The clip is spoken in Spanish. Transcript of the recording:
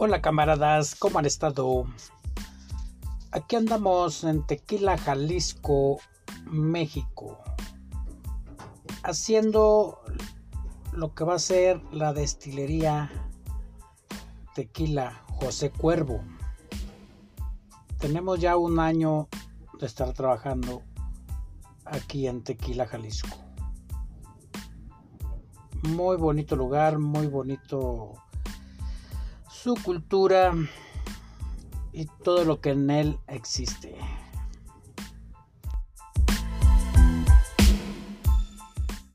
Hola camaradas, ¿cómo han estado? Aquí andamos en Tequila, Jalisco, México, haciendo lo que va a ser la destilería Tequila José Cuervo. Tenemos ya un año de estar trabajando aquí en Tequila, Jalisco. Muy bonito lugar, muy bonito su cultura y todo lo que en él existe.